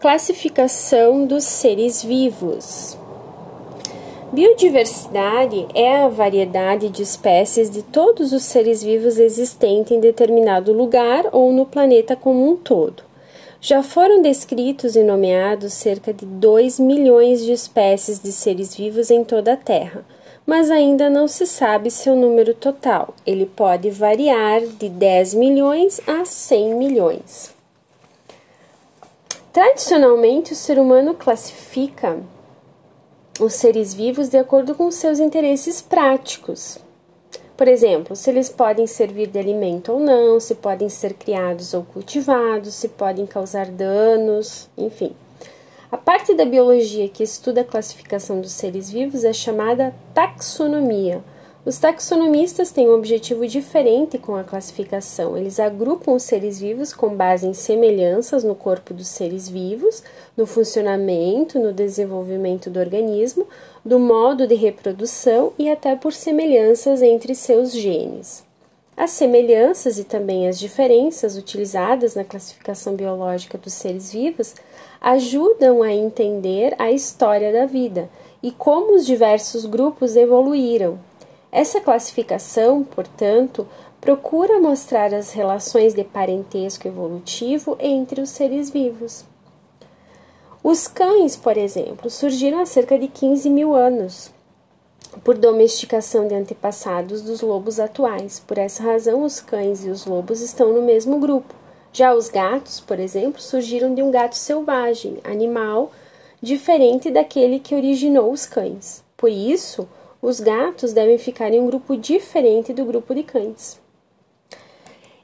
Classificação dos seres vivos. Biodiversidade é a variedade de espécies de todos os seres vivos existentes em determinado lugar ou no planeta como um todo. Já foram descritos e nomeados cerca de 2 milhões de espécies de seres vivos em toda a Terra, mas ainda não se sabe seu número total. Ele pode variar de 10 milhões a 100 milhões. Tradicionalmente, o ser humano classifica os seres vivos de acordo com seus interesses práticos. Por exemplo, se eles podem servir de alimento ou não, se podem ser criados ou cultivados, se podem causar danos, enfim. A parte da biologia que estuda a classificação dos seres vivos é chamada taxonomia os taxonomistas têm um objetivo diferente com a classificação. Eles agrupam os seres vivos com base em semelhanças no corpo dos seres vivos, no funcionamento, no desenvolvimento do organismo, do modo de reprodução e até por semelhanças entre seus genes. As semelhanças e também as diferenças utilizadas na classificação biológica dos seres vivos ajudam a entender a história da vida e como os diversos grupos evoluíram, essa classificação, portanto, procura mostrar as relações de parentesco evolutivo entre os seres vivos. Os cães, por exemplo, surgiram há cerca de 15 mil anos por domesticação de antepassados dos lobos atuais. Por essa razão, os cães e os lobos estão no mesmo grupo. Já os gatos, por exemplo, surgiram de um gato selvagem, animal diferente daquele que originou os cães. Por isso, os gatos devem ficar em um grupo diferente do grupo de cães.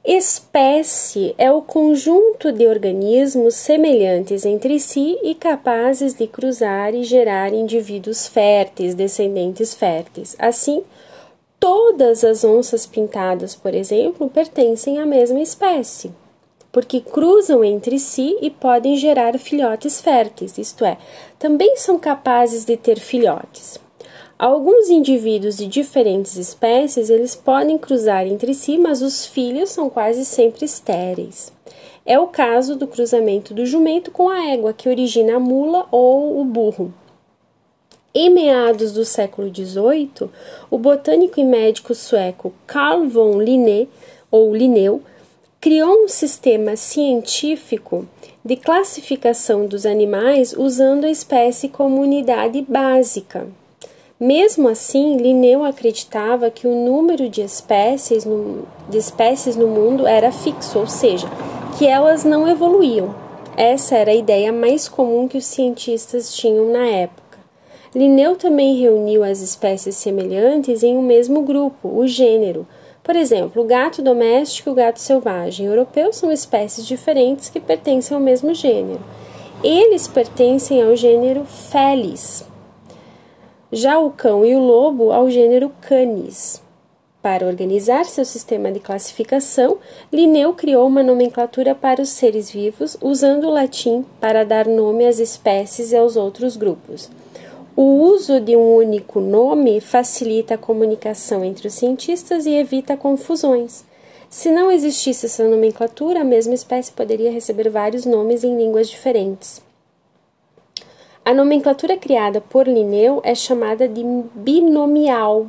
Espécie é o conjunto de organismos semelhantes entre si e capazes de cruzar e gerar indivíduos férteis, descendentes férteis. Assim, todas as onças pintadas, por exemplo, pertencem à mesma espécie, porque cruzam entre si e podem gerar filhotes férteis, isto é, também são capazes de ter filhotes. Alguns indivíduos de diferentes espécies eles podem cruzar entre si, mas os filhos são quase sempre estéreis. É o caso do cruzamento do jumento com a égua, que origina a mula ou o burro. Em meados do século XVIII, o botânico e médico sueco Carl von Linné, ou Linneu, criou um sistema científico de classificação dos animais usando a espécie como unidade básica. Mesmo assim, Linneu acreditava que o número de espécies, no, de espécies no mundo era fixo, ou seja, que elas não evoluíam. Essa era a ideia mais comum que os cientistas tinham na época. Linneu também reuniu as espécies semelhantes em um mesmo grupo, o gênero. Por exemplo, o gato doméstico e o gato selvagem europeu são espécies diferentes que pertencem ao mesmo gênero. Eles pertencem ao gênero Felis, já o cão e o lobo ao gênero Canis. Para organizar seu sistema de classificação, Linneu criou uma nomenclatura para os seres vivos, usando o latim para dar nome às espécies e aos outros grupos. O uso de um único nome facilita a comunicação entre os cientistas e evita confusões. Se não existisse essa nomenclatura, a mesma espécie poderia receber vários nomes em línguas diferentes. A nomenclatura criada por Linneu é chamada de binomial,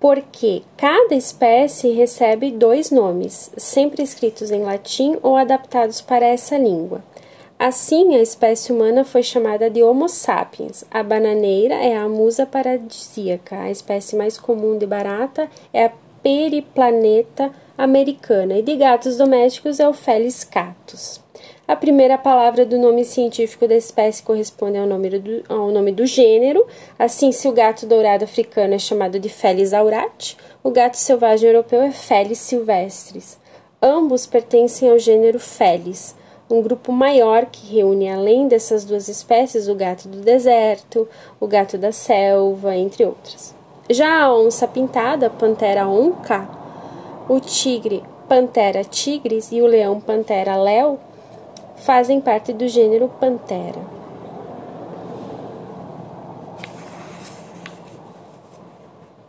porque cada espécie recebe dois nomes, sempre escritos em latim ou adaptados para essa língua. Assim, a espécie humana foi chamada de Homo sapiens. A bananeira é a musa paradisíaca. A espécie mais comum de barata é a periplaneta americana e de gatos domésticos é o Felis catus. A primeira palavra do nome científico da espécie corresponde ao nome do, ao nome do gênero. Assim, se o gato dourado africano é chamado de Felis aurati, o gato selvagem europeu é Felis silvestris. Ambos pertencem ao gênero Felis, um grupo maior que reúne, além dessas duas espécies, o gato do deserto, o gato da selva, entre outras. Já a onça pintada, Pantera onca, o tigre, Pantera tigris e o leão, Pantera leo, fazem parte do gênero Pantera.